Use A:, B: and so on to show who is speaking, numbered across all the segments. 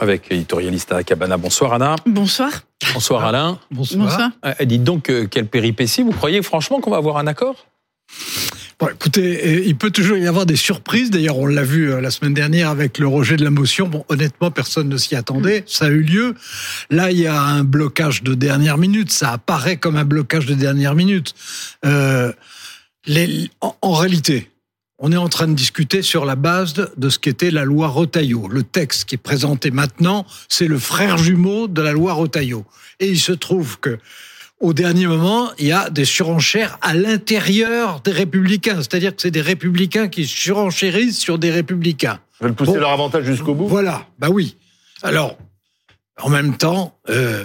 A: avec l'éditorialiste Anna Cabana. Bonsoir Anna.
B: Bonsoir.
A: Bonsoir Alain.
B: Bonsoir. Bonsoir.
A: Euh, dites donc euh, quelle péripétie. Vous croyez franchement qu'on va avoir un accord?
C: Bon, écoutez, euh, il peut toujours y avoir des surprises. D'ailleurs, on l'a vu la semaine dernière avec le rejet de la motion. Bon, honnêtement, personne ne s'y attendait. Ça a eu lieu. Là, il y a un blocage de dernière minute. Ça apparaît comme un blocage de dernière minute. Euh, les, en, en réalité, on est en train de discuter sur la base de ce qu'était la loi Rotaillot. Le texte qui est présenté maintenant, c'est le frère jumeau de la loi Rotaillot. Et il se trouve que au dernier moment, il y a des surenchères à l'intérieur des républicains. C'est-à-dire que c'est des républicains qui surenchérissent sur des républicains.
D: Ils veulent pousser leur avantage jusqu'au bout
C: Voilà, bah oui. Alors, en même temps, euh,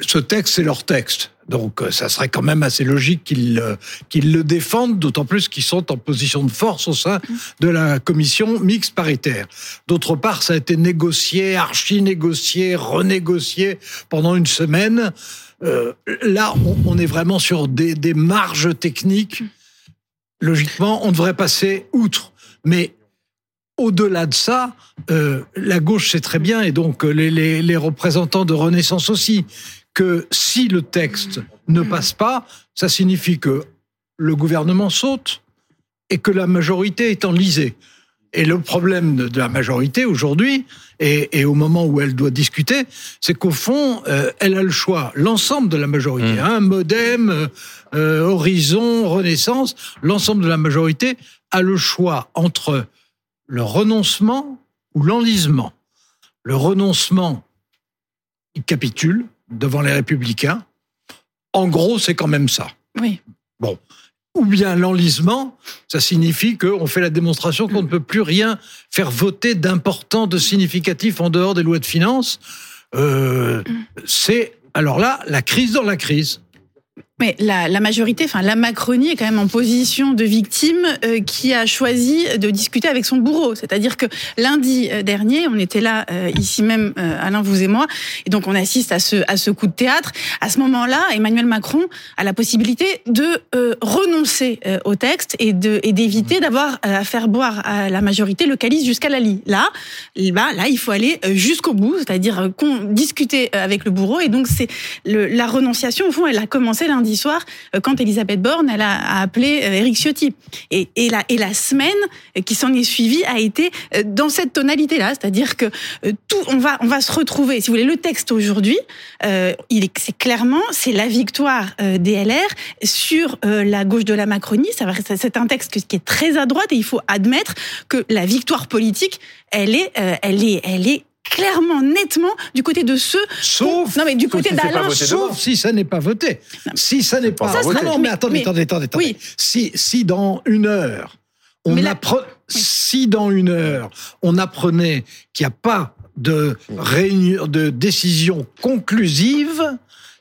C: ce texte, c'est leur texte. Donc, euh, ça serait quand même assez logique qu'ils euh, qu'ils le défendent, d'autant plus qu'ils sont en position de force au sein de la commission mixte paritaire. D'autre part, ça a été négocié, archi-négocié, renégocié pendant une semaine. Euh, là, on, est vraiment sur des, marges techniques. Logiquement, on devrait passer outre. Mais au-delà de ça, la gauche sait très bien, et donc les représentants de Renaissance aussi, que si le texte ne passe pas, ça signifie que le gouvernement saute et que la majorité est enlisée. Et le problème de la majorité aujourd'hui, et, et, au moment où elle doit discuter, c'est qu'au fond, euh, elle a le choix, l'ensemble de la majorité, mmh. hein, Modem, euh, Horizon, Renaissance, l'ensemble de la majorité a le choix entre le renoncement ou l'enlisement. Le renoncement, il capitule, devant les républicains. En gros, c'est quand même ça.
B: Oui.
C: Bon. Ou bien l'enlisement, ça signifie qu'on fait la démonstration qu'on ne peut plus rien faire voter d'important, de significatif en dehors des lois de finances. Euh, c'est alors là la crise dans la crise.
B: Mais la, la, majorité, enfin la Macronie est quand même en position de victime euh, qui a choisi de discuter avec son bourreau. C'est-à-dire que lundi euh, dernier, on était là euh, ici même, euh, Alain, vous et moi, et donc on assiste à ce à ce coup de théâtre. À ce moment-là, Emmanuel Macron a la possibilité de euh, renoncer euh, au texte et de et d'éviter d'avoir à faire boire à la majorité le calice jusqu'à la lie. Là, bah, là, il faut aller jusqu'au bout, c'est-à-dire qu'on discuter avec le bourreau. Et donc c'est la renonciation au fond, elle a commencé lundi soir quand Elisabeth Borne elle a, appelé Éric Ciotti. Et, la semaine qui s'en est suivie a été dans cette tonalité là c'est-à-dire que tout on va se retrouver si vous voulez le texte aujourd'hui euh, il est c'est clairement c'est la victoire euh, des LR sur euh, la gauche de la Macronie. C'est un texte qui est très à droite et il faut admettre que la victoire politique elle est euh, elle est elle est clairement, nettement, du côté de ceux.
C: Sauf.
B: Non, mais du côté d'Alain.
C: Sauf si ça n'est pas voté. Non. Si ça n'est pas.
B: Ça,
C: voté. Non, non, mais attendez, mais, attendez, attendez, attendez.
B: Oui.
C: Si, si dans une heure, on
B: la-
C: appre... si dans une heure, on apprenait qu'il n'y a pas de réunion, de décision conclusive,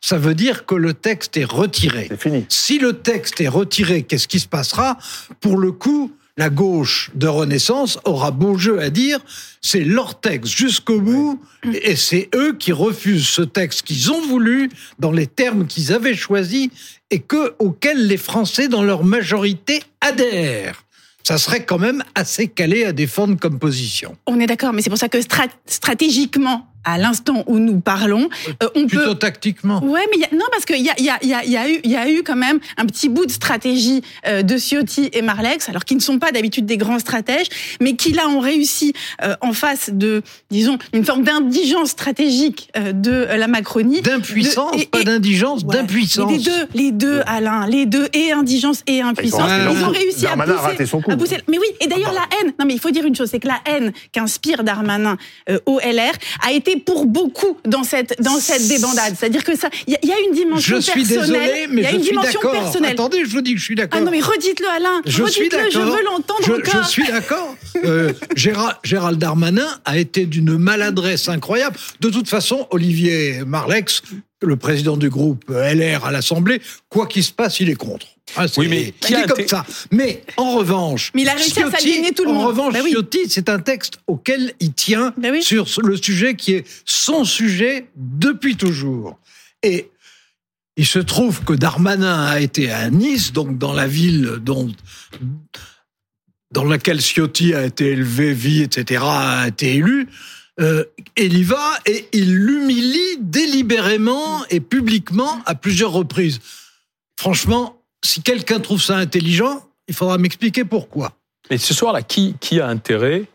C: ça veut dire que le texte est retiré.
D: C'est fini.
C: Si le texte est retiré, qu'est-ce qui se passera? Pour le coup, la gauche de Renaissance aura beau jeu à dire, c'est leur texte jusqu'au bout, et c'est eux qui refusent ce texte qu'ils ont voulu, dans les termes qu'ils avaient choisis, et que, auxquels les Français, dans leur majorité, adhèrent. Ça serait quand même assez calé à défendre comme position.
B: On est d'accord, mais c'est pour ça que strat stratégiquement, à l'instant où nous parlons, euh, on
C: Plutôt
B: peut.
C: tactiquement.
B: Ouais, mais y a... non, parce qu'il y a, y, a, y, a, y, a eu, y a eu quand même un petit bout de stratégie euh, de Ciotti et Marlex, alors qui ne sont pas d'habitude des grands stratèges, mais qui là ont réussi euh, en face de, disons, une forme d'indigence stratégique euh, de la Macronie.
C: D'impuissance,
B: De- et-
C: pas
B: et-
C: d'indigence,
B: Ouais.
C: d'impuissance.
B: Les deux, les deux, Alain, les deux, et indigence et impuissance. Ils ont réussi à pousser,
D: raté son coup.
B: à pousser- Mais oui, et d'ailleurs la haine. Non, mais il faut dire une chose, c'est que la haine qu'inspire Darmanin euh, au LR a été pour beaucoup dans cette dans cette débandade. C'est-à-dire que ça, il y, a- il y a une dimension
C: Je suis
B: personnelle.
C: désolé, mais
B: il y a
C: je
B: une
C: suis
B: dimension personnelle.
C: Attendez, je vous dis que je suis d'accord.
B: Ah non, mais redites-le, Alain.
C: Je suis
B: Redites-le,
C: d'accord.
B: je veux l'entendre
C: Je,
B: encore.
C: je suis d'accord. Euh, Gérald, Gérald Darmanin a été d'une maladresse incroyable. De toute façon, Olivier Marlex, le président du groupe LR à l'Assemblée, quoi qu'il se passe, il est contre. Ah, c'est-
A: Oui, mais qui
C: il
A: a
C: est comme ça. Mais en revanche,
B: Mais il a réussi à
C: Ciotti-
B: s'aligner tout le
C: En
B: monde.
C: revanche,
B: Bah oui.
C: Ciotti, c'est un texte auquel il tient
B: Bah oui.
C: sur le sujet qui est son sujet depuis toujours. Et il se trouve que Darmanin a été à Nice, donc dans la ville dont dans laquelle Ciotti a été élevé, vie, etc., a été élu, euh, il y va et il l'humilie délibérément et publiquement à plusieurs reprises. Franchement, si quelqu'un trouve ça intelligent, il faudra m'expliquer pourquoi.
A: Et ce soir-là, qui, qui a intérêt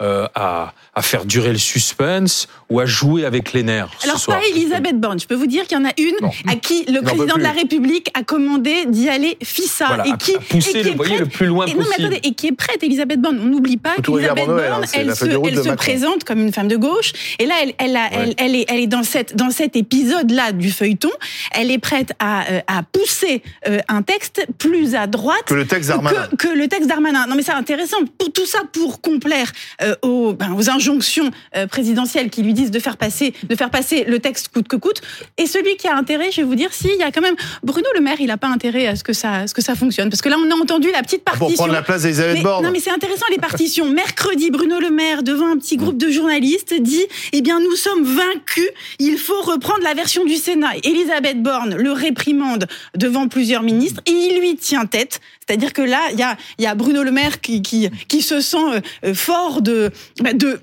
A: euh, à, à, faire durer le suspense ou à jouer avec les nerfs
B: Alors,
A: ce soir.
B: pas Elisabeth Borne. Je peux vous dire qu'il y en a une
A: Non.
B: à qui le président de la
D: plus.
B: République a commandé d'y aller fissa.
A: Voilà,
B: et qui,
A: à pousser
B: et qui
A: le-
B: est prête-
A: le plus loin
B: et, non, mais
A: possible.
B: attendez, et qui est prête, Elisabeth Borne. On n'oublie pas qu'Elisabeth Borne,
D: hein,
B: elle se, elle présente comme une femme de gauche. Et là, elle, elle, a- elle,
D: Ouais.
B: elle est, elle est dans, cette, dans cet épisode-là du feuilleton. Elle est prête à, euh, à pousser euh, un texte plus à droite
D: Que le texte Darmanin.
B: que, que le texte Darmanin. Non, mais c'est intéressant. Pour tout ça, pour complaire euh, aux, ben, aux injonctions euh, présidentielles qui lui disent de faire passer, de faire passer le texte coûte que coûte. Et celui qui a intérêt, je vais vous dire, si il y a quand même Bruno Le Maire, il n'a pas intérêt à ce que ça, à ce que ça fonctionne, parce que là, on a entendu la petite
D: Pour
B: partition.
D: prendre la place d'Elisabeth Borne.
B: non, mais c'est intéressant, les partitions. Mercredi, Bruno Le Maire, devant un petit groupe de journalistes, dit Eh bien, nous sommes vaincus, il faut reprendre la version du Sénat. Elisabeth Borne le réprimande devant plusieurs ministres et il lui tient tête. C'est-à-dire que là, il y a, y a Bruno Le Maire qui, qui, qui se sent euh, euh, fort de, bah, de,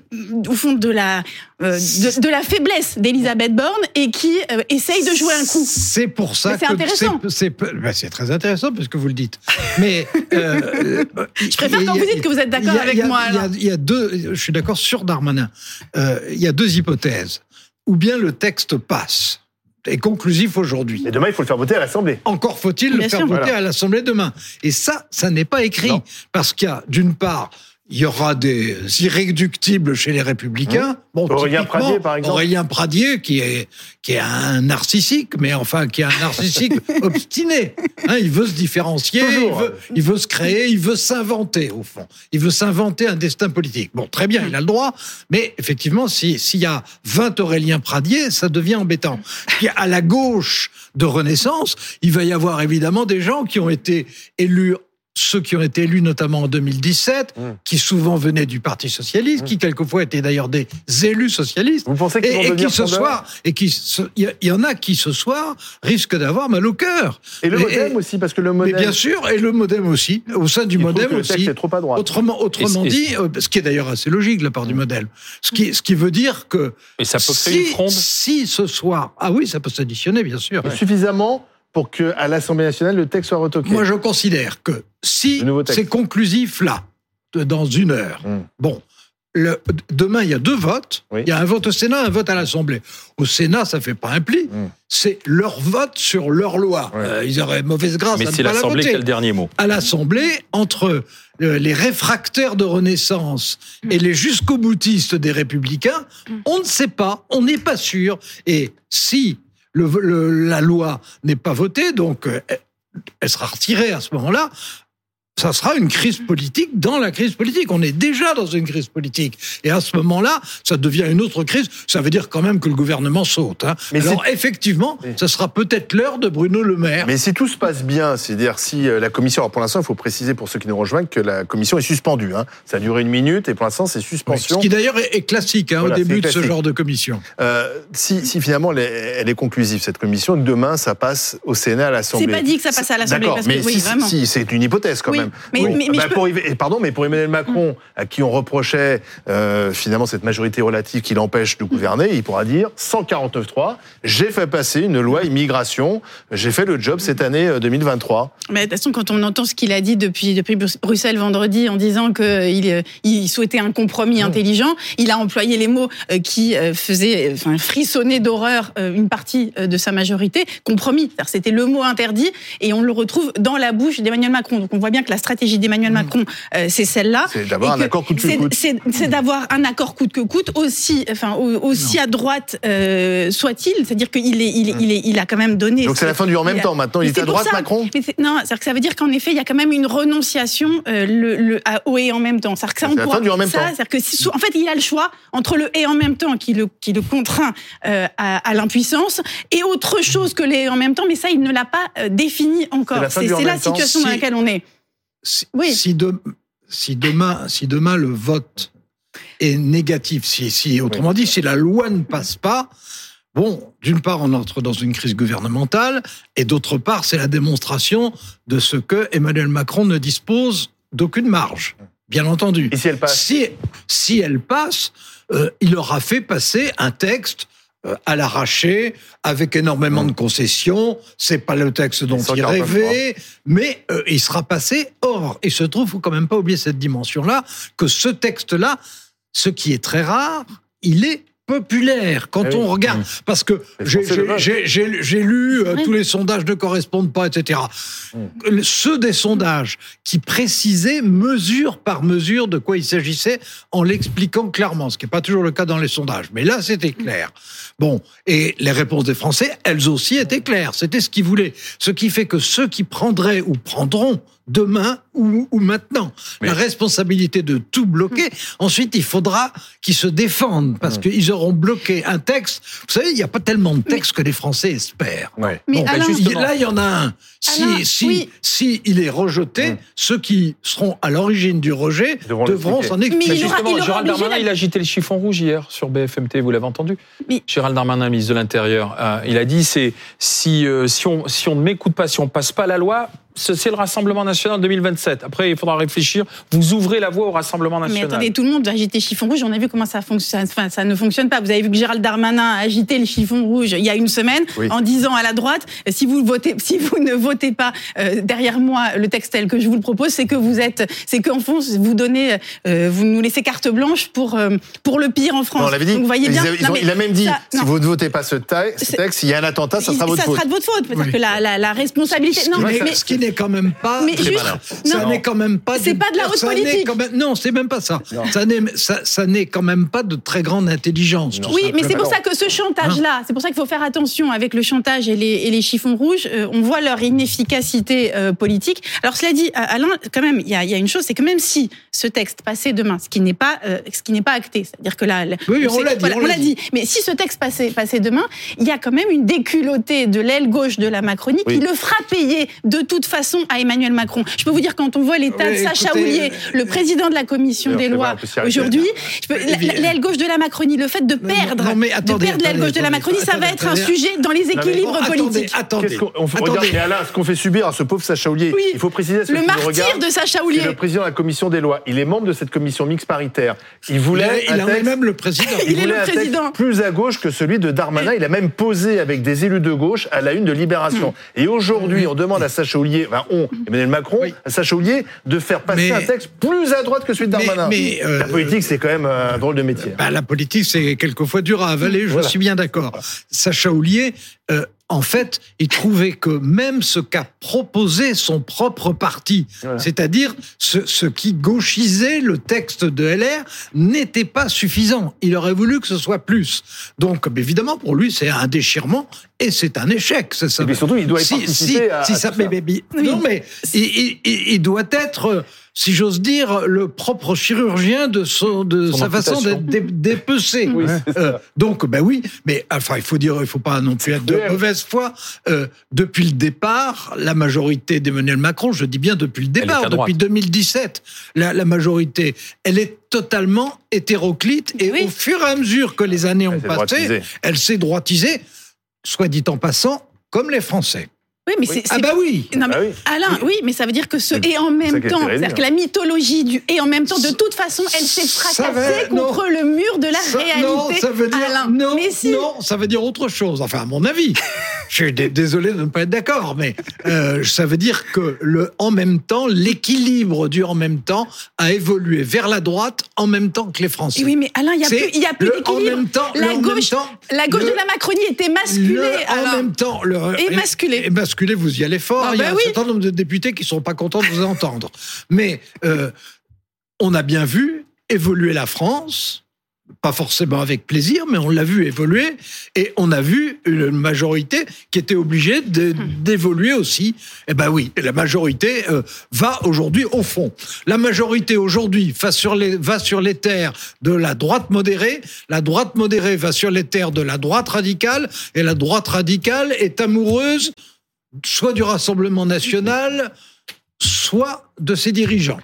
B: au fond, de la, euh, de, de la faiblesse d'Elisabeth Borne et qui euh, essaye de jouer un coup.
C: C'est pour ça
B: Mais c'est
C: que
B: intéressant.
C: c'est- c'est ben, très intéressant parce que vous le dites. Mais euh,
B: Je préfère quand vous dites que vous êtes d'accord avec
C: il y a-
B: moi,
C: Il y a- y deux. Je suis d'accord sur Darmanin. Euh, il y a deux hypothèses. Ou bien le texte passe est conclusif aujourd'hui.
D: Et demain, il faut le faire voter à l'Assemblée.
C: Encore faut-il le faire
B: sûr.
C: voter
D: Voilà.
C: à l'Assemblée demain. Et ça, ça n'est pas écrit.
D: Non.
C: Parce qu'il y a, d'une part, il y aura des irréductibles chez les Républicains. Bon,
D: Aurélien Pradier, par exemple.
C: Aurélien Pradier, qui est, qui est un narcissique, mais enfin, qui est un narcissique obstiné. Hein, il veut se différencier, il veut, il veut se créer, il veut s'inventer, au fond. Il veut s'inventer un destin politique. Bon, très bien, il a le droit, mais effectivement, si- s'il y a 20 Aurélien Pradier, ça devient embêtant. Puis à la gauche de Renaissance, il va y avoir évidemment des gens qui ont été élus ceux qui ont été élus notamment en 2017,
D: Mm.
C: qui souvent venaient du Parti socialiste, qui quelquefois étaient d'ailleurs des élus socialistes,
D: Vous pensez
C: et, qui ce soir, et qui il y, en a qui ce soir risquent d'avoir mal au cœur.
D: Et le
C: Mais-
D: modem aussi, parce que le
C: Mais
D: modem.
C: bien sûr, et le modem aussi, au sein du
D: il
C: modem aussi.
D: est trop à droite.
C: Autrement, autrement
A: Et- et-
C: dit, euh, ce qui est d'ailleurs assez logique de la part du modèle, ce qui, ce qui veut dire que
A: Et ça peut créer une
C: si,
A: fronde.
C: si ce soir, ah oui, ça peut s'additionner bien sûr.
D: Mais Suffisamment pour que à l'Assemblée nationale, le texte soit retoqué.
C: Moi, je considère que si c'est conclusif là, de- dans une heure,
D: Mm.
C: bon, le, demain, il y a deux votes.
D: Oui.
C: Il y a un vote au Sénat, un vote à l'Assemblée. Au Sénat, ça fait pas un pli.
D: Mm.
C: C'est leur vote sur leur loi.
D: Ouais.
C: Euh, ils auraient mauvaise grâce
A: Mais
C: à ne
A: c'est
C: pas la
A: l'Assemblée qui
C: voter
A: a le dernier mot?
C: à l'Assemblée entre euh, les réfractaires de Renaissance et les jusqu'au boutistes des Républicains, on ne sait pas, on n'est pas sûr. Et si la loi n'est pas votée, donc euh, elle sera retirée à ce moment-là. Ça sera une crise politique dans la crise politique. On est déjà dans une crise politique. Et à ce moment-là, ça devient une autre crise. Ça veut dire quand même que le gouvernement saute. hein.
D: Mais
C: Alors effectivement,
D: Oui.
C: ça sera peut-être l'heure de Bruno Le Maire.
D: Mais si tout se passe bien, c'est-à-dire si euh, la commission, alors pour l'instant, il faut préciser pour ceux qui nous rejoignent que la commission est suspendue. Hein. Ça a duré une minute et pour l'instant, c'est
C: Oui,
D: suspension.
C: Ce qui d'ailleurs est, classique hein,
D: Voilà,
C: au début de ce genre de commission.
D: Euh, si, si finalement elle est, elle est conclusive, cette commission, demain, ça passe au Sénat, à l'Assemblée.
B: C'est pas dit que ça passe à l'Assemblée,
D: D'accord,
B: que
D: mais
B: oui,
D: si, c'est une hypothèse quand
B: Oui,
D: même.
B: mais- mais- mais
D: Bah,
B: peux-
D: pour et pardon, mais pour Emmanuel Macron, à qui on reprochait euh, finalement cette majorité relative qui l'empêche de gouverner, il pourra dire 149.3, j'ai fait passer une loi immigration, j'ai fait le job cette année euh, 2023.
B: Mais de toute façon, quand on entend ce qu'il a dit depuis, depuis Bruxelles vendredi en disant qu'il il souhaitait un compromis intelligent, il a employé les mots euh, qui euh, faisaient euh, enfin, frissonner d'horreur euh, une partie euh, de sa majorité. Compromis, c'était le mot interdit et on le retrouve dans la bouche d'Emmanuel Macron. Donc on voit bien que la stratégie d'Emmanuel Macron, euh, c'est celle-là.
D: C'est d'avoir un accord coûte que coûte.
B: C'est d'avoir un accord coûte que coûte aussi, enfin au- aussi à droite euh, soit-il. C'est-à-dire qu'il est, il est, il est, il a quand même donné.
D: Donc c'est la fin du en même temps maintenant, il est à droite
B: ça.
D: Macron
B: Mais non, c'est-à-dire que ça veut dire qu'en effet, il y a quand même une renonciation euh, le, le, à- au et en même temps. C'est-à-dire que ça, on
D: la
B: pourra-
D: fin du en même
B: ça,
D: temps.
B: C'est-à-dire que si- en fait, il a le choix entre le et en même temps qui le, qui le contraint euh, à, à l'impuissance et autre chose que les et en même temps, mais ça, il ne l'a pas euh, défini encore.
D: C'est la
B: situation dans laquelle on est.
C: Si,
B: Oui.
C: si, de- si demain, si demain le vote est négatif, si, si autrement dit, si la loi ne passe pas, bon, d'une part, on entre dans une crise gouvernementale, et d'autre part, c'est la démonstration de ce que Emmanuel Macron ne dispose d'aucune marge. bien entendu.
D: Et si elle passe
C: Si, si elle passe, euh, il aura fait passer un texte à l'arraché, avec énormément de concessions. C'est pas le texte dont il
D: 149,
C: rêvait, mais euh, il sera passé. Or, il se trouve, faut quand même pas oublier cette dimension-là, que ce texte-là, ce qui est très rare, il est populaire quand
D: Eh oui.
C: on regarde parce que j'ai- lu euh,
B: Oui.
C: tous les sondages ne correspondent pas etc
D: Mm.
C: ceux des sondages qui précisaient mesure par mesure de quoi il s'agissait en l'expliquant clairement, ce qui n'est pas toujours le cas dans les sondages. Mais là, c'était clair. Bon, et les réponses des Français, elles aussi étaient claires. C'était ce qu'ils voulaient. Ce qui fait que ceux qui prendraient ou prendront demain ou, ou maintenant
A: Mais-
C: la responsabilité de tout bloquer, ensuite il faudra qu'ils se défendent parce
D: Mm.
C: qu'ils auront bloqué un texte. Vous savez, il n'y a pas tellement de textes que les Français espèrent.
D: Ouais.
B: Mais
C: Bon,
B: Alain,
C: ben, là, il y en a un. Si,
B: Alain,
C: si,
B: oui.
C: si il est rejeté,
D: Mm.
C: ceux qui seront à l'origine du rejet
D: Devront
C: s'en
B: Mais
C: expliquer.
B: aura-
A: Justement,
B: il
A: Gérald Darmanin,
B: la-
A: il a agité le chiffon rouge hier sur BFMT, vous l'avez entendu?
B: Mais-
A: Gérald Darmanin, ministre de l'Intérieur, euh, il a dit c'est si, euh, si, on, si on ne m'écoute pas, si on passe pas la loi, c'est le Rassemblement national 2027. Après, il faudra réfléchir. Vous ouvrez la voie au Rassemblement
B: Mais
A: national.
B: attendez, tout le monde a agité chiffon rouge. On a vu comment ça fonctionne. Enfin, ça ne fonctionne pas. Vous avez vu que Gérald Darmanin a agité le chiffon rouge il y a une semaine
D: Oui.
B: en disant à la droite si vous votez, si vous ne votez pas euh, derrière moi le texte tel que je vous le propose, c'est que vous êtes, c'est qu'en fond vous donnez, euh, vous nous laissez carte blanche pour euh, pour le pire en France.
D: Non, on l'avait dit.
B: Donc vous voyez
D: Ils
B: bien.
D: avaient- ils
B: Non,
D: ont-
B: mais
D: il a même dit
B: ça-
D: si
B: non.
D: vous ne votez pas ce, texte, il y a un attentat, ça sera votre faute.
B: sera de votre faute. Parce
C: Oui.
B: que la, la, la responsabilité.
C: Ce
B: Non,
C: qui
B: mais,
C: n'est-
B: mais-
C: ce qui n'est quand même pas.
B: mais juste,
C: ça
B: non,
C: n'est quand même pas.
B: C'est pas de la haute politique.
C: quand même- non, c'est même pas ça.
D: Non.
C: Ça n'est ça, ça n'est quand même pas de très grande intelligence.
B: Oui, mais c'est pour ça que ce chantage-là, c'est pour ça qu'il faut faire attention avec le chantage et les, et les chiffons rouges. Euh, on voit leur inefficacité euh, politique. Alors cela dit, Alain, quand même, il y a, il y a une chose, c'est que même si ce texte passait demain, ce qui n'est pas, euh, ce qui n'est pas acté, c'est-à-dire que là,
C: Oui, on l'a dit,
B: voilà,
C: on
B: on
C: l'a
B: l'a dit. Mais si ce texte passait, passait demain, il y a quand même une déculottée de l'aile gauche de la Macronie
D: Oui.
B: qui le fera payer de toute façon à Emmanuel Macron. Je peux vous dire quand on voit l'état
C: Oui,
B: de Sacha Houlier, le président de la commission des lois aujourd'hui, l'aile gauche de la Macronie, le fait de
C: non,
B: perdre,
C: non, mais attendez,
B: de perdre l'aile gauche de la
C: attendez,
B: Macronie, ça va
C: attendez,
B: être un sujet dans les
D: mais
B: équilibres politiques.
C: Attendez,
D: on- regarde, Alain, ce qu'on fait subir à ce pauvre Sacha Houlier,
B: Oui.
D: il faut préciser ceux
B: Le martyr de Sacha Houlier.
D: le président de la commission des lois. Il est membre de cette commission mixte paritaire. Il voulait
C: il est
D: texte
C: même le président.
B: Il est
D: voulait
B: le président.
D: plus à gauche que celui de Darmanin. Il a même posé avec des élus de gauche à la une de Libération. Et aujourd'hui, on demande à Sacha Houlier, enfin on, Emmanuel Macron,
C: Oui.
D: Sacha Houlier de faire passer
C: Mais-
D: un texte plus à droite que celui de
C: Mais-
D: Darmanin.
C: mais, euh,
D: la politique, c'est quand même un drôle de métier.
C: Bah, la politique, c'est quelquefois dur à avaler, je
D: Voilà.
C: suis bien d'accord. Sacha Houlier, euh, en fait, il trouvait que même ce qu'a proposé son propre parti,
D: Voilà.
C: c'est-à-dire ce, ce qui gauchisait le texte de LR, n'était pas suffisant. Il aurait voulu que ce soit plus. Donc, évidemment, pour lui, c'est un déchirement et c'est un échec. c'est ça.
D: Et puis surtout, il doit y
C: si, si,
D: à-
C: si
D: à
C: ça,
D: tout
C: mais-
D: ça.
C: mais- mais-
B: Oui.
C: Non, mais il, il- il- il doit être, euh, si j'ose dire, le propre chirurgien de, son, de
A: Son
C: sa façon d'être dé- dépecé.
D: Oui, ça.
C: Euh, donc, ben oui, mais enfin, il faut dire, il faut pas non plus être de mauvaise foi. Euh, depuis le départ, la majorité d'Emmanuel Macron, je dis bien depuis le départ, depuis 2017, la, la majorité, elle est totalement hétéroclite et
B: Oui.
C: au fur et à mesure que les années ont
D: Elle
C: passé,
D: droitisée.
C: elle s'est droitisée, soit dit en passant, comme les Français.
B: Oui, mais
D: Oui.
B: c'est.
C: Ah bah oui.
B: Non, mais
D: Ah oui.
B: Alain, oui, mais ça veut dire que ce et en même temps, c'est-à-dire que la mythologie du et en même temps, de toute façon, elle s'est fracassée
C: non.
B: contre le mur de la
C: ça veut dire
B: Alain.
C: non,
B: mais si.
C: non, ça veut dire autre chose. Enfin, à mon avis, je suis dé- désolé de ne pas être d'accord, mais euh, ça veut dire que le en même temps, l'équilibre du en même temps a évolué vers la droite en même temps que les Français.
B: Et oui, mais Alain, il y a plus, a d'équilibre.
C: même temps, le
B: La gauche,
C: temps,
B: la gauche
C: le-
B: de la Macronie était masculée.
C: le en même temps, le,
B: Émasculé.
C: Émasculé, vous y allez fort.
B: Ah
C: Il y a
B: bah
C: un
B: oui.
C: certain nombre de députés qui sont pas contents de vous entendre. Mais euh, on a bien vu évoluer la France, pas forcément avec plaisir, mais on l'a vu évoluer, et on a vu une majorité qui était obligée de- d'évoluer aussi. Eh ben oui, la majorité euh, va aujourd'hui au fond. La majorité aujourd'hui va sur les va sur les terres de la droite modérée, la droite modérée va sur les terres de la droite radicale, et la droite radicale est amoureuse soit du Rassemblement national, soit de ses dirigeants.